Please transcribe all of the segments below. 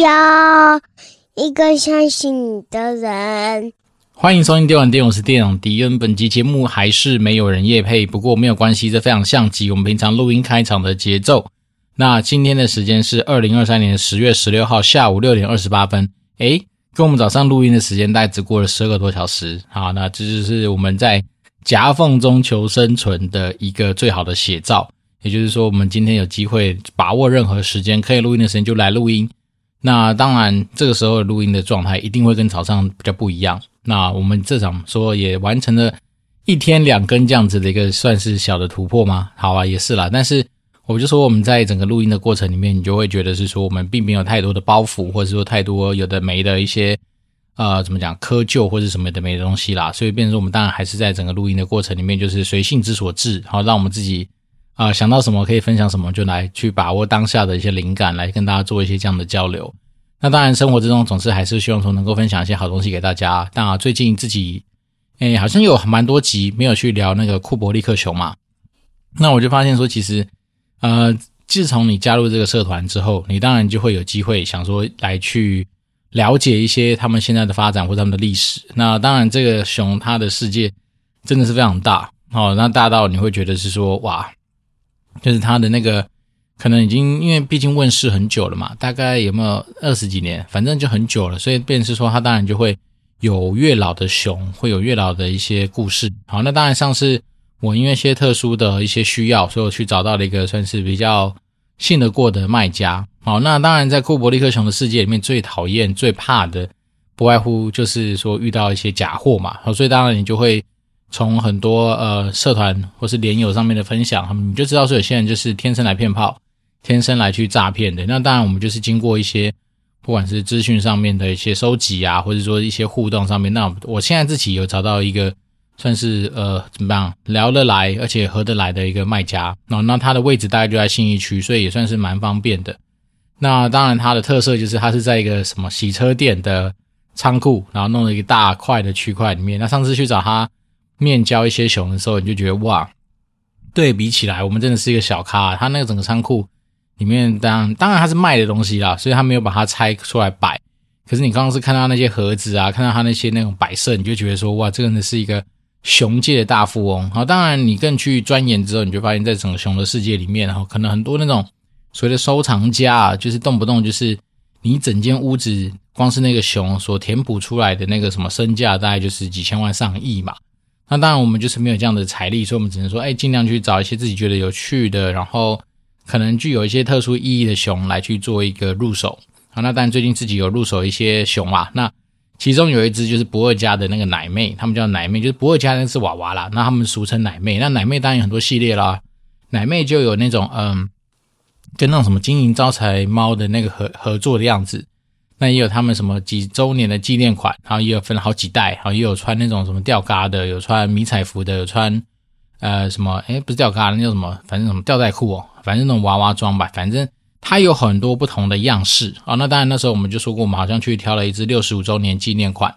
要一个相信你的人。欢迎收听《电玩店》，我是店长迪恩。本集节目还是没有人夜配，不过没有关系，这非常像极我们平常录音开场的节奏。那今天的时间是二零二三年十月十六号下午六点二十八分。诶，跟我们早上录音的时间大概只过了十二个多小时。好，那这就是我们在夹缝中求生存的一个最好的写照。也就是说，我们今天有机会把握任何时间可以录音的时间就来录音。那当然，这个时候录音的状态一定会跟早上比较不一样。那我们这场说也完成了一天两更这样子的一个算是小的突破吗？好啊，也是啦。但是我就说我们在整个录音的过程里面，你就会觉得是说我们并没有太多的包袱，或者说太多有的没的一些呃怎么讲窠臼或者什么的没的东西啦。所以变成我们当然还是在整个录音的过程里面，就是随性之所至，好让我们自己。啊、想到什么可以分享什么，就来去把握当下的一些灵感，来跟大家做一些这样的交流。那当然，生活之中总是还是希望说能够分享一些好东西给大家。当然，最近自己，诶，好像有蛮多集没有去聊那个库伯利克熊嘛。那我就发现说，其实，呃，自从你加入这个社团之后，你当然就会有机会想说来去了解一些他们现在的发展或他们的历史。那当然，这个熊它的世界真的是非常大哦，那大到你会觉得是说哇。就是他的那个，可能已经因为毕竟问世很久了嘛，大概有没有二十几年，反正就很久了，所以便是说他当然就会有越老的熊，会有越老的一些故事。好，那当然上次我因为一些特殊的一些需要，所以我去找到了一个算是比较信得过的卖家。好，那当然在库伯利克熊的世界里面，最讨厌、最怕的，不外乎就是说遇到一些假货嘛。好，所以当然你就会。从很多呃社团或是连友上面的分享，他们你就知道说有些人就是天生来骗炮，天生来去诈骗的。那当然，我们就是经过一些不管是资讯上面的一些收集啊，或者说一些互动上面，那我现在自己有找到一个算是呃怎么样聊得来而且合得来的一个卖家。那那他的位置大概就在信义区，所以也算是蛮方便的。那当然，它的特色就是它是在一个什么洗车店的仓库，然后弄了一个大块的区块里面。那上次去找他。面交一些熊的时候，你就觉得哇，对比起来，我们真的是一个小咖。他那个整个仓库里面，当当然他是卖的东西啦，所以他没有把它拆出来摆。可是你刚刚是看到那些盒子啊，看到他那些那种摆设，你就觉得说哇，这个真的是一个熊界的大富翁。好，当然你更去钻研之后，你就发现，在整个熊的世界里面，然后可能很多那种所谓的收藏家啊，就是动不动就是你整间屋子光是那个熊所填补出来的那个什么身价，大概就是几千万上亿嘛。那当然，我们就是没有这样的财力，所以我们只能说，哎，尽量去找一些自己觉得有趣的，然后可能具有一些特殊意义的熊来去做一个入手。好，那当然最近自己有入手一些熊啊，那其中有一只就是不二家的那个奶妹，他们叫奶妹，就是不二家那只娃娃啦，那他们俗称奶妹。那奶妹当然有很多系列啦，奶妹就有那种嗯，跟那种什么金银招财猫的那个合合作的样子。那也有他们什么几周年的纪念款，然后也有分了好几代，然后也有穿那种什么吊嘎的，有穿迷彩服的，有穿呃什么诶不是吊嘎，那叫什么？反正什么吊带裤哦，反正那种娃娃装吧。反正它有很多不同的样式啊。那当然那时候我们就说过，我们好像去挑了一支六十五周年纪念款。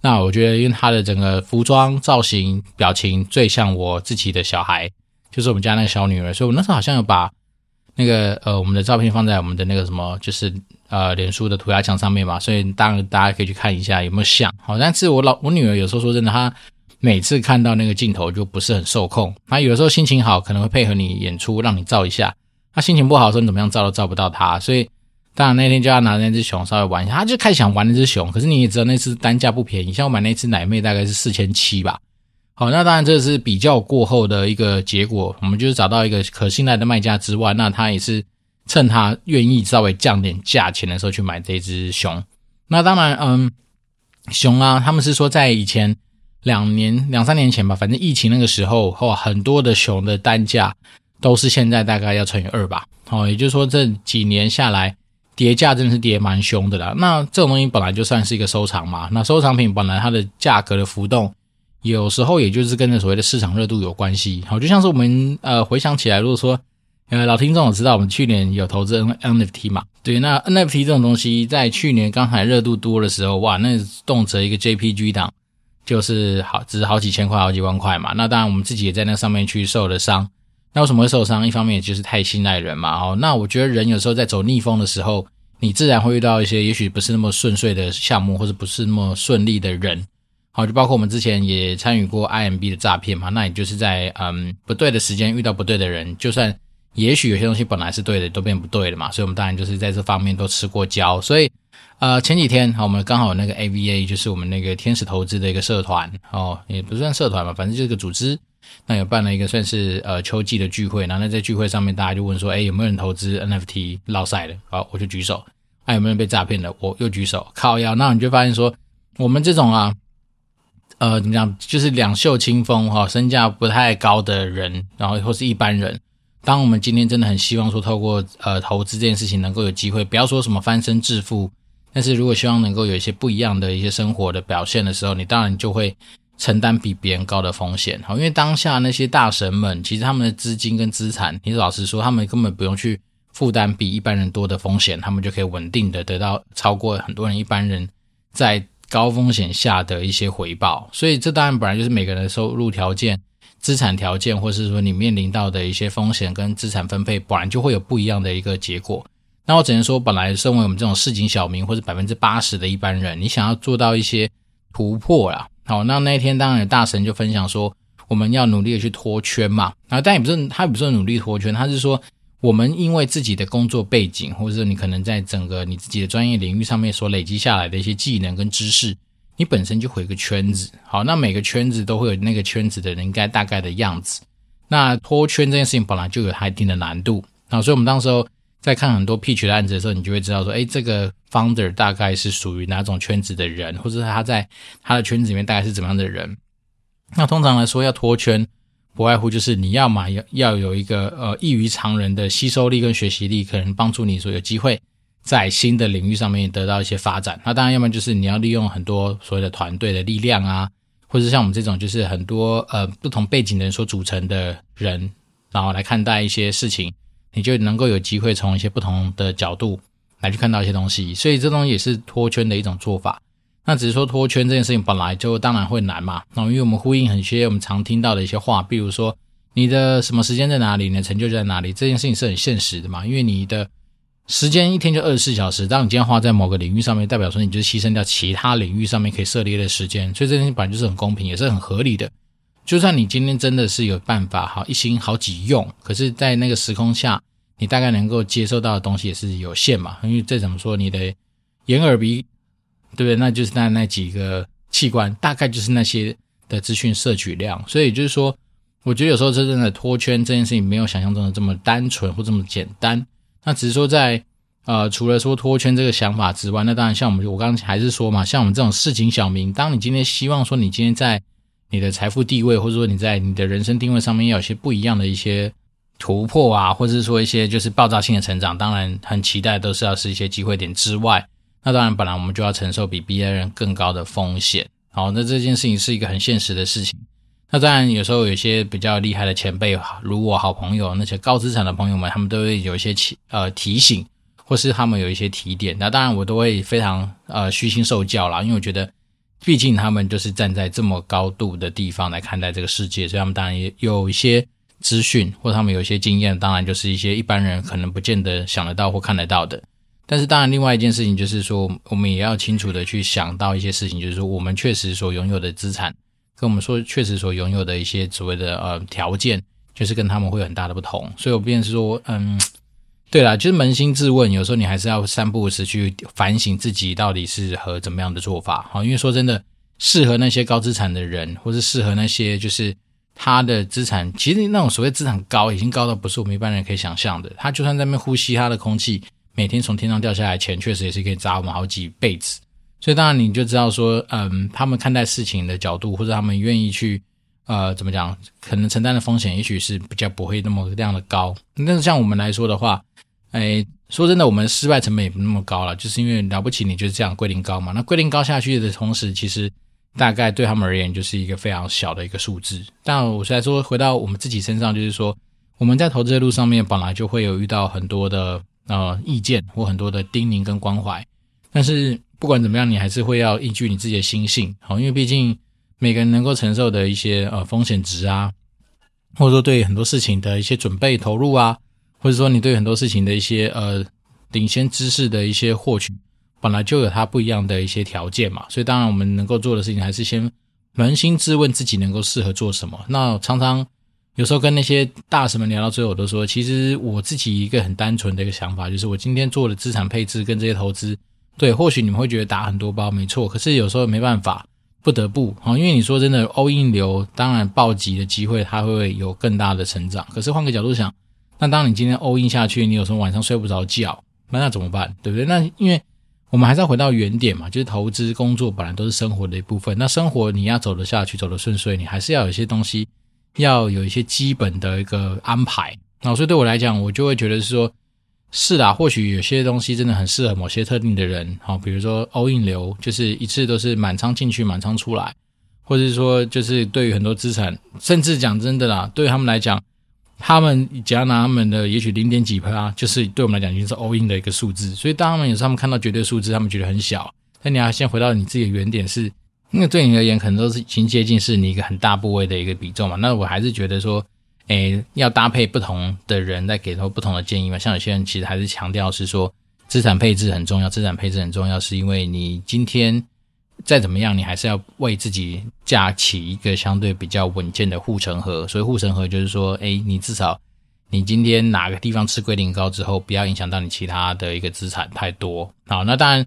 那我觉得，因为它的整个服装造型、表情最像我自己的小孩，就是我们家那个小女儿，所以我那时候好像有把那个呃我们的照片放在我们的那个什么，就是。呃，脸书的涂鸦墙上面嘛，所以当然大家可以去看一下有没有像。好，但是我老我女儿有时候说真的，她每次看到那个镜头就不是很受控。她有的时候心情好，可能会配合你演出，让你照一下；她心情不好的时候，你怎么样照都照不到她。所以当然那天就要拿那只熊稍微玩一下，她就开始想玩那只熊。可是你也知道，那只单价不便宜，像我买那只奶妹大概是四千七吧。好，那当然这是比较过后的一个结果，我们就是找到一个可信赖的卖家之外，那他也是。趁他愿意稍微降点价钱的时候去买这只熊，那当然，嗯，熊啊，他们是说在以前两年两三年前吧，反正疫情那个时候，哇，很多的熊的单价都是现在大概要乘以二吧，哦，也就是说这几年下来跌价真的是跌蛮凶的啦。那这种东西本来就算是一个收藏嘛，那收藏品本来它的价格的浮动，有时候也就是跟着所谓的市场热度有关系。好，就像是我们呃回想起来，如果说。呃，老听众我知道，我们去年有投资 NFT 嘛？对，那 NFT 这种东西，在去年刚才热度多的时候，哇，那动辄一个 JPG 档就是好，只是好几千块、好几万块嘛。那当然，我们自己也在那上面去受了伤。那为什么会受伤？一方面就是太信赖人嘛。哦，那我觉得人有时候在走逆风的时候，你自然会遇到一些也许不是那么顺遂的项目，或者不是那么顺利的人。好，就包括我们之前也参与过 IMB 的诈骗嘛，那也就是在嗯不对的时间遇到不对的人，就算也许有些东西本来是对的，都变不对了嘛。所以，我们当然就是在这方面都吃过胶。所以，呃，前几天我们刚好那个 AVA，就是我们那个天使投资的一个社团哦，也不算社团嘛，反正就是个组织。那有办了一个算是呃秋季的聚会，然后在聚会上面大家就问说，哎，有没有人投资 NFT 落赛的？好，我就举手。哎，有没有人被诈骗的？我又举手。靠腰，那你就发现说，我们这种啊。呃，怎么讲？就是两袖清风哈，身价不太高的人，然后或是一般人，当我们今天真的很希望说，透过呃投资这件事情能够有机会，不要说什么翻身致富，但是如果希望能够有一些不一样的一些生活的表现的时候，你当然就会承担比别人高的风险。好，因为当下那些大神们，其实他们的资金跟资产，你老实说，他们根本不用去负担比一般人多的风险，他们就可以稳定的得到超过很多人一般人在。高风险下的一些回报，所以这当然本来就是每个人的收入条件、资产条件，或是说你面临到的一些风险跟资产分配，本来就会有不一样的一个结果。那我只能说，本来身为我们这种市井小民或者百分之八十的一般人，你想要做到一些突破啦，好，那那一天当然有大神就分享说，我们要努力的去脱圈嘛。啊，但也不是他也不是努力脱圈，他是说。我们因为自己的工作背景，或者说你可能在整个你自己的专业领域上面所累积下来的一些技能跟知识，你本身就会有个圈子。好，那每个圈子都会有那个圈子的人应该大概的样子。那脱圈这件事情本来就有它一定的难度。那所以我们当时候在看很多 pitch 的案子的时候，你就会知道说，哎，这个 founder 大概是属于哪种圈子的人，或者他在他的圈子里面大概是怎么样的人。那通常来说要脱圈。不外乎就是你要嘛要要有一个呃异于常人的吸收力跟学习力，可能帮助你说有机会在新的领域上面得到一些发展。那当然，要么就是你要利用很多所谓的团队的力量啊，或者像我们这种就是很多呃不同背景的人所组成的人，然后来看待一些事情，你就能够有机会从一些不同的角度来去看到一些东西。所以这东西也是脱圈的一种做法。那只是说脱圈这件事情本来就当然会难嘛，那因为我们呼应很些我们常听到的一些话，比如说你的什么时间在哪里，你的成就在哪里，这件事情是很现实的嘛，因为你的时间一天就二十四小时，当你今天花在某个领域上面，代表说你就牺牲掉其他领域上面可以涉猎的时间，所以这件事情本来就是很公平，也是很合理的。就算你今天真的是有办法哈一心好几用，可是在那个时空下，你大概能够接受到的东西也是有限嘛，因为再怎么说你的眼耳鼻。对不对？那就是那那几个器官，大概就是那些的资讯摄取量。所以就是说，我觉得有时候真正的脱圈这件事情，没有想象中的这么单纯或这么简单。那只是说在，呃，除了说脱圈这个想法之外，那当然像我们，我刚刚还是说嘛，像我们这种市井小民，当你今天希望说你今天在你的财富地位，或者说你在你的人生定位上面要有些不一样的一些突破啊，或者是说一些就是爆炸性的成长，当然很期待都是要是一些机会点之外。那当然，本来我们就要承受比别人更高的风险。好，那这件事情是一个很现实的事情。那当然，有时候有些比较厉害的前辈，如我好朋友那些高资产的朋友们，他们都会有一些提呃提醒，或是他们有一些提点。那当然，我都会非常呃虚心受教啦，因为我觉得，毕竟他们就是站在这么高度的地方来看待这个世界，所以他们当然也有一些资讯，或他们有一些经验，当然就是一些一般人可能不见得想得到或看得到的。但是当然，另外一件事情就是说，我们也要清楚的去想到一些事情，就是说，我们确实所拥有的资产，跟我们说确实所拥有的一些所谓的呃条件，就是跟他们会有很大的不同。所以我便是说，嗯，对啦，就是扪心自问，有时候你还是要三不五时去反省自己到底是和怎么样的做法。好，因为说真的，适合那些高资产的人，或是适合那些就是他的资产，其实那种所谓资产高，已经高到不是我们一般人可以想象的。他就算在那边呼吸他的空气。每天从天上掉下来钱，确实也是可以砸我们好几辈子。所以当然你就知道说，嗯，他们看待事情的角度，或者他们愿意去，呃，怎么讲，可能承担的风险，也许是比较不会那么这样的高。但是像我们来说的话，哎，说真的，我们失败成本也不那么高了，就是因为了不起，你就是这样归零高嘛。那归零高下去的同时，其实大概对他们而言就是一个非常小的一个数字。但我现在说回到我们自己身上，就是说我们在投资的路上面本来就会有遇到很多的。呃，意见或很多的叮咛跟关怀，但是不管怎么样，你还是会要依据你自己的心性，好，因为毕竟每个人能够承受的一些呃风险值啊，或者说对很多事情的一些准备投入啊，或者说你对很多事情的一些呃领先知识的一些获取，本来就有它不一样的一些条件嘛。所以当然我们能够做的事情，还是先扪心自问自己能够适合做什么。那常常有时候跟那些大神们聊到最后，我都说，其实我自己一个很单纯的一个想法，就是我今天做的资产配置跟这些投资，对，或许你们会觉得打很多包没错，可是有时候没办法。不得不啊，因为你说真的，all in 流当然暴击的机会，它会有更大的成长。可是换个角度想，那当你今天 all in 下去，你有时候晚上睡不着觉，那那怎么办？对不对？那因为我们还是要回到原点嘛，就是投资工作本来都是生活的一部分。那生活你要走得下去，走得顺遂，你还是要有一些东西，要有一些基本的一个安排。那所以对我来讲，我就会觉得是说。是啦，或许有些东西真的很适合某些特定的人，好，比如说 all in 流，就是一次都是满仓进去，满仓出来，或者是说，就是对于很多资产，甚至讲真的啦，对于他们来讲，他们只要拿他们的也许零点几趴，就是对我们来讲已经是 all in 的一个数字。所以当他们有时候他们看到绝对数字，他们觉得很小，但你要先回到你自己的原点是，因为对你而言可能都是已经接近是你一个很大部位的一个比重嘛。那我还是觉得说。诶，要搭配不同的人来给出不同的建议嘛？像有些人其实还是强调是说，资产配置很重要，资产配置很重要，是因为你今天再怎么样，你还是要为自己架起一个相对比较稳健的护城河。所以护城河就是说，诶，你至少你今天哪个地方吃龟苓膏之后，不要影响到你其他的一个资产太多。好，那当然，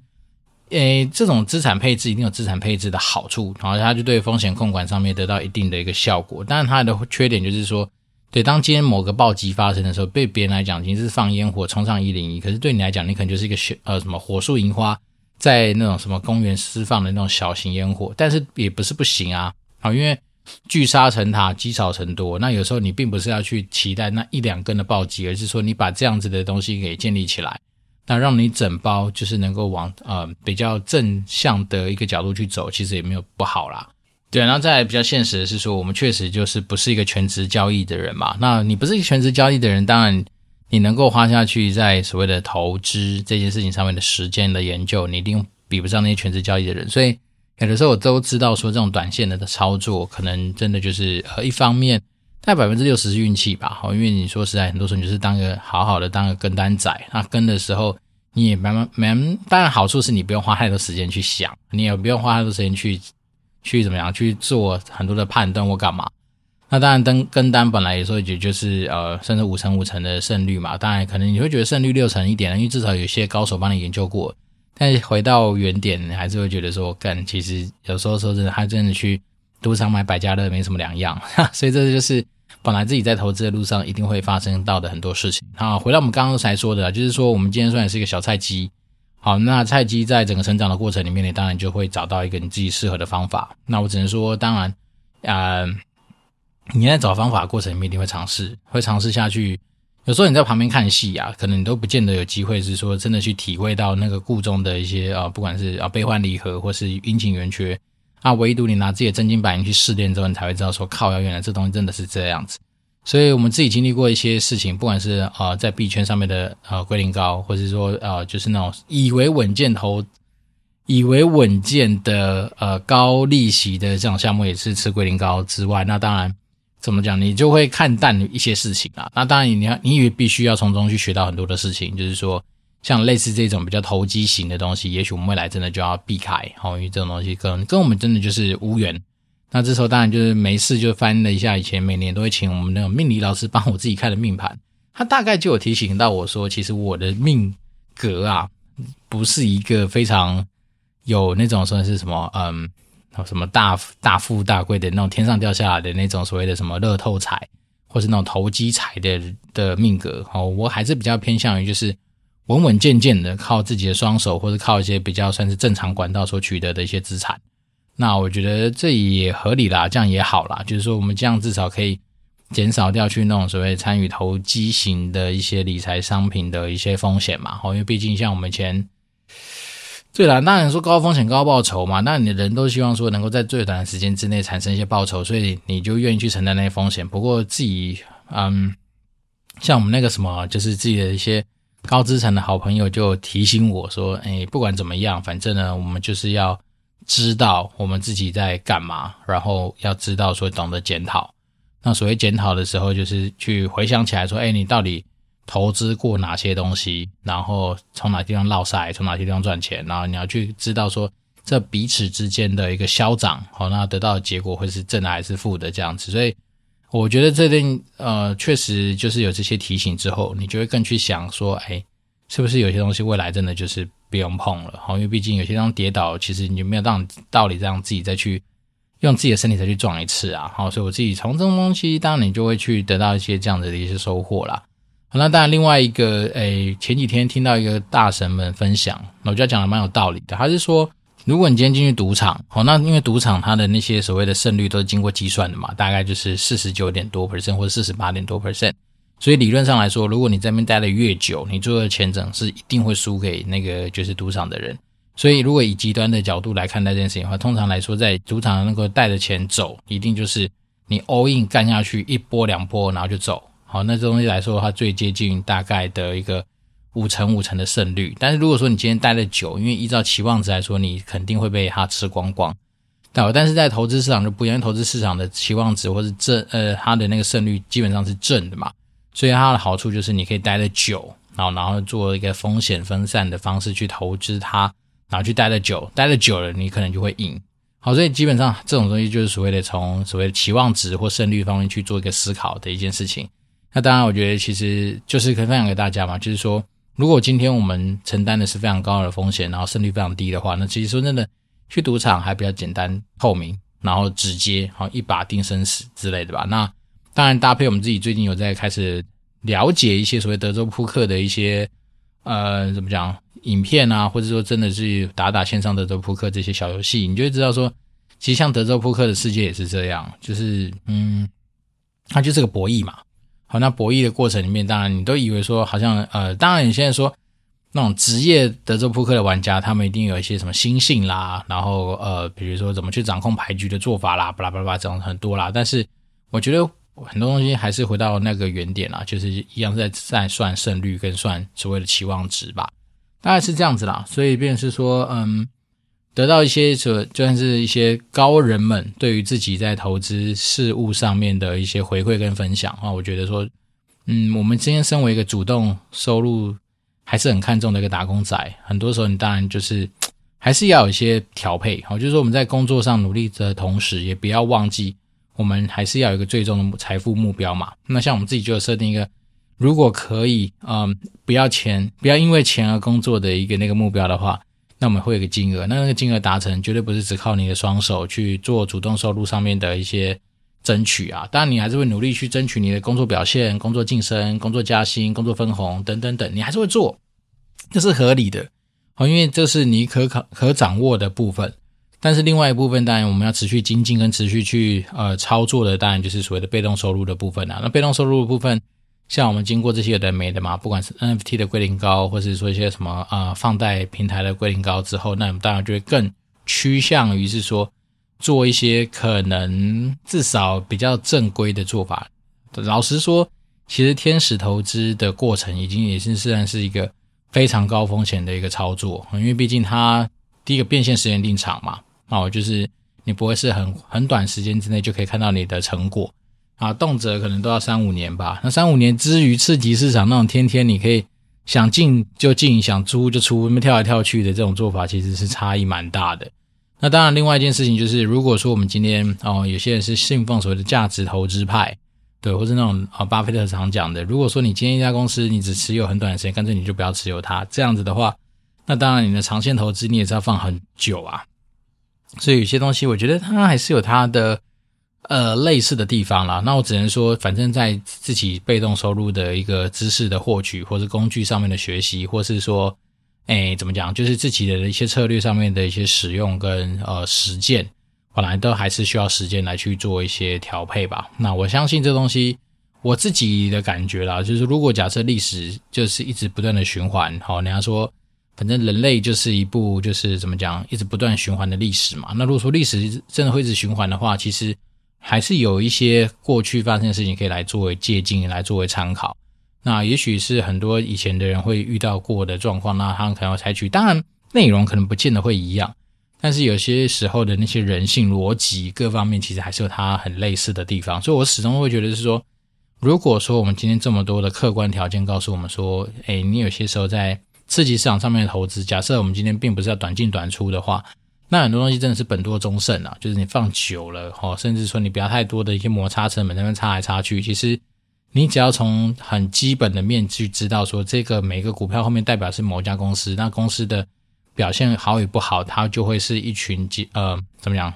诶，这种资产配置一定有资产配置的好处，然后它就对风险控管上面得到一定的一个效果。但是，它的缺点就是说。对，当今天某个暴击发生的时候，对别人来讲已经是放烟火冲上一零一，可是对你来讲，你可能就是一个小呃什么火树银花，在那种什么公园释放的那种小型烟火，但是也不是不行啊，好，因为聚沙成塔，积少成多，那有时候你并不是要去期待那一两根的暴击，而是说你把这样子的东西给建立起来，那让你整包就是能够往呃比较正向的一个角度去走，其实也没有不好啦。对，然后再比较现实的是说，我们确实就是不是一个全职交易的人嘛。那你不是一个全职交易的人，当然你能够花下去在所谓的投资这件事情上面的时间的研究，你一定比不上那些全职交易的人。所以有的时候我都知道说，这种短线的操作可能真的就是呃，一方面大概百分之六十是运气吧。好，因为你说实在，很多时候你就是当个好好的当个跟单仔，那跟的时候你也蛮蛮蛮，当然好处是你不用花太多时间去想，你也不用花太多时间去。去怎么样去做很多的判断或干嘛？那当然跟跟单本来也说也就是呃，甚至五成五成的胜率嘛。当然可能你会觉得胜率六成一点，因为至少有些高手帮你研究过。但是回到原点，还是会觉得说，干其实有时候说真的，还真的去赌场买百家乐没什么两样。所以这就是本来自己在投资的路上一定会发生到的很多事情。好，回到我们刚刚才说的，就是说我们今天虽然是一个小菜鸡。好，那菜鸡在整个成长的过程里面，你当然就会找到一个你自己适合的方法。那我只能说，当然，呃，你在找方法过程里面，一定会尝试，会尝试下去。有时候你在旁边看戏啊，可能你都不见得有机会是说真的去体会到那个故中的一些啊，不管是啊悲欢离合，或是阴晴圆缺啊，唯独你拿自己的真金白银去试炼之后，你才会知道说，靠，原来这东西真的是这样子。所以我们自己经历过一些事情，不管是呃在币圈上面的呃归零高，或者是说呃就是那种以为稳健投、以为稳健的呃高利息的这种项目，也是吃归零高之外，那当然怎么讲，你就会看淡一些事情啊。那当然你要你以为必须要从中去学到很多的事情，就是说像类似这种比较投机型的东西，也许我们未来真的就要避开，哦，因为这种东西跟跟我们真的就是无缘。那这时候当然就是没事，就翻了一下以前每年都会请我们那种命理老师帮我自己看的命盘，他大概就有提醒到我说，其实我的命格啊，不是一个非常有那种算是什么，嗯，什么大大富大贵的那种天上掉下来的那种所谓的什么乐透彩，或是那种投机彩的的命格。哦，我还是比较偏向于就是稳稳健健的，靠自己的双手，或者靠一些比较算是正常管道所取得的一些资产。那我觉得这也合理啦，这样也好啦。就是说，我们这样至少可以减少掉去那种所谓参与投机型的一些理财商品的一些风险嘛。因为毕竟像我们以前，对啦，当然说高风险高报酬嘛。那你人都希望说能够在最短的时间之内产生一些报酬，所以你就愿意去承担那些风险。不过自己，嗯，像我们那个什么，就是自己的一些高资产的好朋友就提醒我说，哎，不管怎么样，反正呢，我们就是要。知道我们自己在干嘛，然后要知道说懂得检讨。那所谓检讨的时候，就是去回想起来说，哎，你到底投资过哪些东西，然后从哪地方落赛，从哪些地方赚钱，然后你要去知道说这彼此之间的一个消长，好，那得到的结果会是正的还是负的这样子。所以我觉得这边呃确实就是有这些提醒之后，你就会更去想说，哎，是不是有些东西未来真的就是不用碰了？好，因为毕竟有些地方跌倒，其实你就没有让道理让自己再去用自己的身体再去撞一次啊。好，所以我自己从这种东西，当然你就会去得到一些这样子的一些收获啦。好，那当然，另外一个，诶，前几天听到一个大神们分享，我觉得讲的蛮有道理的。他是说，如果你今天进去赌场，好，那因为赌场它的那些所谓的胜率都是经过计算的嘛，大概就是四十九点多 percent 或者四十八点多 percent，所以理论上来说，如果你在那边待的越久，你做的钱整是一定会输给那个就是赌场的人。所以，如果以极端的角度来看待这件事情的话，通常来说，在赌场能够带着钱走，一定就是你 all in 干下去一波两波，然后就走。好，那这东西来说的话，最接近大概的一个五成五成的胜率。但是如果说你今天待的久，因为依照期望值来说，你肯定会被它吃光光。但但是在投资市场就不一样，因为投资市场的期望值或是正呃它的那个胜率基本上是正的嘛，所以它的好处就是你可以待的久，然后然后做一个风险分散的方式去投资它，然后去待的久，待的久了你可能就会赢。好，所以基本上这种东西就是所谓的从所谓的期望值或胜率方面去做一个思考的一件事情。那当然，我觉得其实就是可以分享给大家嘛，就是说，如果今天我们承担的是非常高的风险，然后胜率非常低的话，那其实说真的，去赌场还比较简单透明，然后直接，好一把定生死之类的吧。那当然搭配我们自己最近有在开始了解一些所谓德州扑克的一些呃怎么讲影片啊，或者说真的是打打线上德州扑克这些小游戏，你就会知道说，其实像德州扑克的世界也是这样，就是嗯，它就是个博弈嘛。好，那博弈的过程里面，当然你都以为说好像呃，当然你现在说那种职业德州扑克的玩家，他们一定有一些什么心性啦，然后呃，比如说怎么去掌控牌局的做法啦，巴拉巴拉巴拉这种很多啦。但是我觉得很多东西还是回到那个原点啦，就是一样在在算胜率跟算所谓的期望值吧，大概是这样子啦。所以便是说，嗯。得到一些就就算是一些高人们对于自己在投资事物上面的一些回馈跟分享啊，我觉得说，嗯，我们今天身为一个主动收入还是很看重的一个打工仔，很多时候你当然就是还是要有一些调配，好，就是说我们在工作上努力的同时，也不要忘记我们还是要有一个最终的财富目标嘛。那像我们自己就有设定一个，如果可以，嗯，不要钱，不要因为钱而工作的一个那个目标的话。那我们会有个金额，那那个金额达成绝对不是只靠你的双手去做主动收入上面的一些争取啊，当然你还是会努力去争取你的工作表现、工作晋升、工作加薪、工作分红等等等，你还是会做，这是合理的，好，因为这是你可可可掌握的部分。但是另外一部分，当然我们要持续精进跟持续去呃操作的，当然就是所谓的被动收入的部分啊。那被动收入的部分。像我们经过这些有的没的嘛，不管是 NFT 的归零高，或是说一些什么啊、呃、放贷平台的归零高之后，那我们当然就会更趋向于是说做一些可能至少比较正规的做法。老实说，其实天使投资的过程已经也是虽然是一个非常高风险的一个操作，因为毕竟它第一个变现时间定长嘛，哦，就是你不会是很很短时间之内就可以看到你的成果。啊，动辄可能都要三五年吧。那三五年之余，刺激市场那种天天你可以想进就进，想出就出，那么跳来跳去的这种做法，其实是差异蛮大的。那当然，另外一件事情就是，如果说我们今天哦，有些人是信奉所谓的价值投资派，对，或是那种啊，巴菲特常讲的，如果说你今天一家公司你只持有很短的时间，干脆你就不要持有它。这样子的话，那当然你的长线投资你也是要放很久啊。所以有些东西，我觉得它还是有它的。呃，类似的地方啦，那我只能说，反正在自己被动收入的一个知识的获取，或是工具上面的学习，或是说，哎，怎么讲，就是自己的一些策略上面的一些使用跟呃实践，本来都还是需要时间来去做一些调配吧。那我相信这东西，我自己的感觉啦，就是如果假设历史就是一直不断的循环，好，人家说，反正人类就是一部就是怎么讲，一直不断循环的历史嘛。那如果说历史真的会一直循环的话，其实。还是有一些过去发生的事情可以来作为借鉴，来作为参考。那也许是很多以前的人会遇到过的状况，那他们可能要采取。当然，内容可能不见得会一样，但是有些时候的那些人性逻辑各方面，其实还是有它很类似的地方。所以我始终会觉得是说，如果说我们今天这么多的客观条件告诉我们说，哎，你有些时候在刺激市场上面的投资，假设我们今天并不是要短进短出的话，那很多东西真的是本多终胜啊，就是你放久了哦，甚至说你不要太多的一些摩擦成本在那边擦来擦去，其实你只要从很基本的面去知道说，这个每个股票后面代表是某家公司，那公司的表现好与不好，它就会是一群鸡呃怎么样？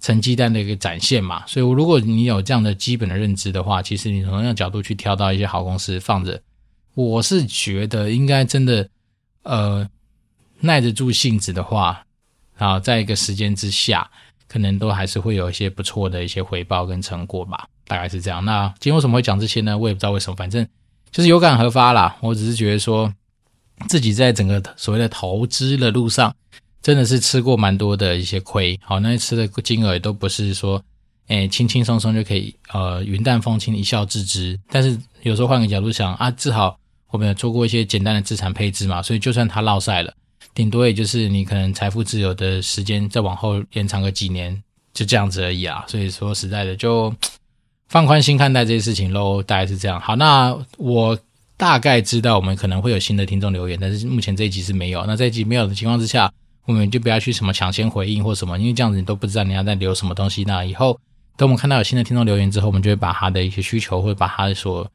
成绩单的一个展现嘛，所以如果你有这样的基本的认知的话，其实你从那个角度去挑到一些好公司放着，我是觉得应该真的，呃，耐得住性子的话，啊，在一个时间之下，可能都还是会有一些不错的一些回报跟成果吧，大概是这样。那今天为什么会讲这些呢？我也不知道为什么，反正就是有感而发啦。我只是觉得说自己在整个所谓的投资的路上。真的是吃过蛮多的一些亏，好，那吃的金额也都不是说，诶，轻轻松松就可以，呃，云淡风轻一笑置之。但是有时候换个角度想啊，至少我们有做过一些简单的资产配置嘛，所以就算它落赛了，顶多也就是你可能财富自由的时间再往后延长个几年，就这样子而已啊。所以说实在的，就放宽心看待这些事情喽，大概是这样。好，那我大概知道我们可能会有新的听众留言，但是目前这一集是没有。那这一集没有的情况之下。我们就不要去什么抢先回应或什么，因为这样子你都不知道你要在留什么东西。那以后等我们看到有新的听众留言之后，我们就会把他的一些需求，或者把他所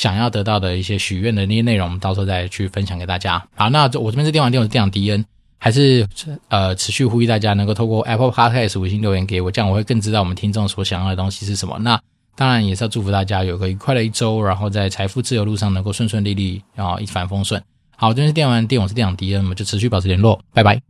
想要得到的一些许愿的那些内容，我们到时候再去分享给大家。好，那我这边是电玩店，我是电长迪恩，还是呃持续呼吁大家能够透过 Apple Podcast 五星留言给我，这样我会更知道我们听众所想要的东西是什么。那当然也是要祝福大家有个愉快的一周，然后在财富自由路上能够顺顺利利，然后一帆风顺。好，这边是电玩店，我是电长迪恩，我们就持续保持联络，拜拜。